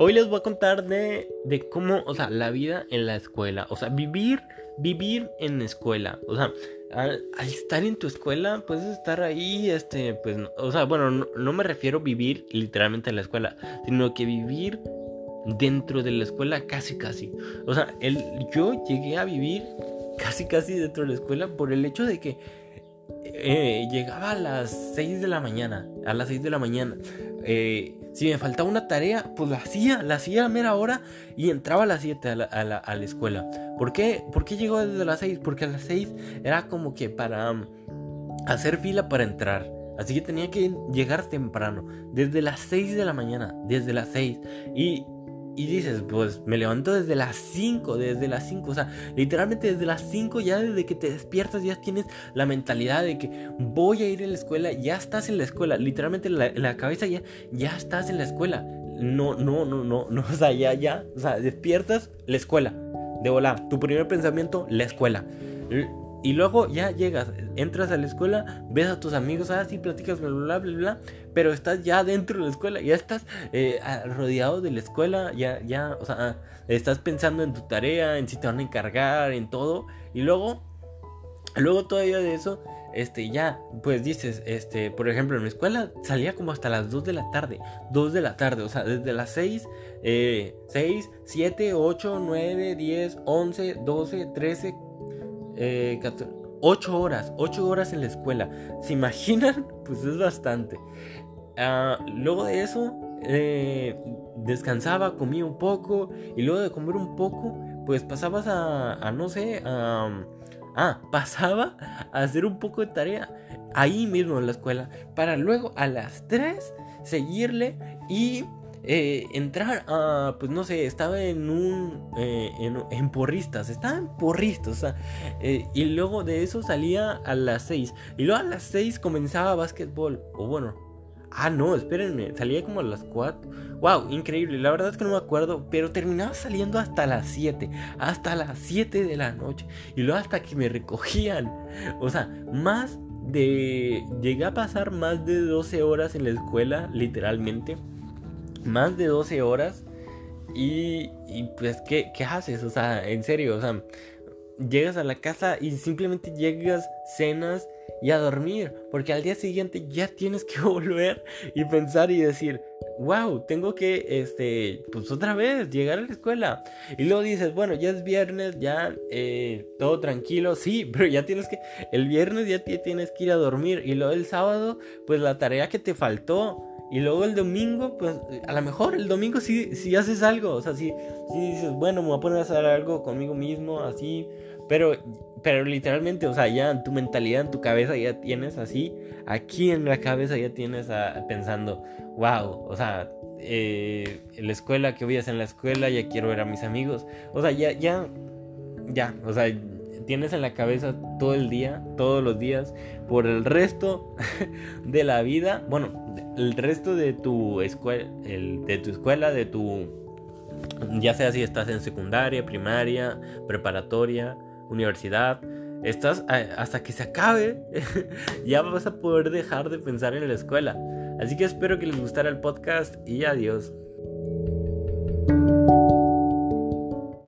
Hoy les voy a contar de, de cómo, o sea, la vida en la escuela. O sea, vivir, vivir en escuela. O sea, al, estar en tu escuela, puedes estar ahí, este, pues, o sea, bueno, no, me refiero a vivir literalmente en la escuela, sino que vivir dentro de la escuela casi, casi. O sea, el, yo llegué a vivir casi, casi dentro de la escuela por el hecho de que eh, llegaba a las 6 de la mañana, a las 6 de la mañana. Eh, si me faltaba una tarea, pues la hacía, la hacía a mera hora y entraba a las 7 a la, escuela. ¿Por qué? ¿Por qué llegó desde las 6? Porque a las 6 era como que para um, hacer fila para entrar. Así que tenía que llegar temprano, desde las 6 de la mañana, desde las 6. Y y dices, pues me levanto desde las 5, desde las 5, o sea, literalmente desde las 5 ya desde que te despiertas ya tienes la mentalidad de que voy a ir a la escuela, ya estás en la escuela, literalmente en la, cabeza ya, ya estás en la escuela. No, no, no, no, no, o sea, ya, ya, o sea, despiertas la escuela, de volar, tu primer pensamiento, la escuela. Y luego ya llegas, entras a la escuela, ves a tus amigos, así ah, platicas, bla, bla, bla, bla, pero estás ya dentro de la escuela, ya estás eh, rodeado de la escuela, ya, ya, o sea, estás pensando en tu tarea, en si te van a encargar, en todo, y luego, luego todavía de eso, este, ya, pues dices, este, por ejemplo, en mi escuela salía como hasta las 2 de la tarde, 2 de la tarde, o sea, desde las 6, eh, 6, 7, 8, 9, 10, 11, 12, 13, eh, 8 horas, 8 horas en la escuela. ¿Se imaginan? Pues es bastante. Ah, luego de eso, eh, descansaba, comía un poco y luego de comer un poco, pues pasabas a, no sé, a, ah, pasaba a hacer un poco de tarea ahí mismo en la escuela para luego a las 3 seguirle y eh, entrar a, pues no sé, estaba en un, eh, en, porristas, estaba en porristas, o sea, eh, y luego de eso salía a las 6, y luego a las 6 comenzaba básquetbol, o bueno, ah, no, espérenme, salía como a las 4, wow, increíble, la verdad es que no me acuerdo, pero terminaba saliendo hasta las 7, hasta las 7 de la noche, y luego hasta que me recogían, o sea, más de, llegué a pasar más de 12 horas en la escuela, literalmente, más de 12 horas. Y, y pues, ¿qué, ¿qué haces? O sea, en serio, o sea, llegas a la casa y simplemente llegas, cenas y a dormir, porque al día siguiente ya tienes que volver y pensar y decir, wow, tengo que, este, pues otra vez llegar a la escuela. Y luego dices, bueno, ya es viernes, ya eh, todo tranquilo, sí, pero ya tienes que, el viernes ya tienes que ir a dormir y luego el sábado, pues la tarea que te faltó y luego el domingo, pues a lo mejor el domingo sí, sí haces algo. O sea, si dices, bueno, me voy a poner a hacer algo conmigo mismo, así. Pero, pero literalmente, o sea, ya en tu mentalidad, en tu cabeza ya tienes así. Aquí en la cabeza ya tienes pensando, wow, o sea, eh, la escuela, que voy a hacer en la escuela, ya quiero ver a mis amigos. O sea, ya, ya, ya, o sea tienes en la cabeza todo el día, todos los días, por el resto de la vida, bueno, el resto de tu escuela, de tu escuela, de tu, ya sea si estás en secundaria, primaria, preparatoria, universidad, estás hasta que se acabe, ya vas a poder dejar de pensar en la escuela. Así que espero que les gustara el podcast y adiós.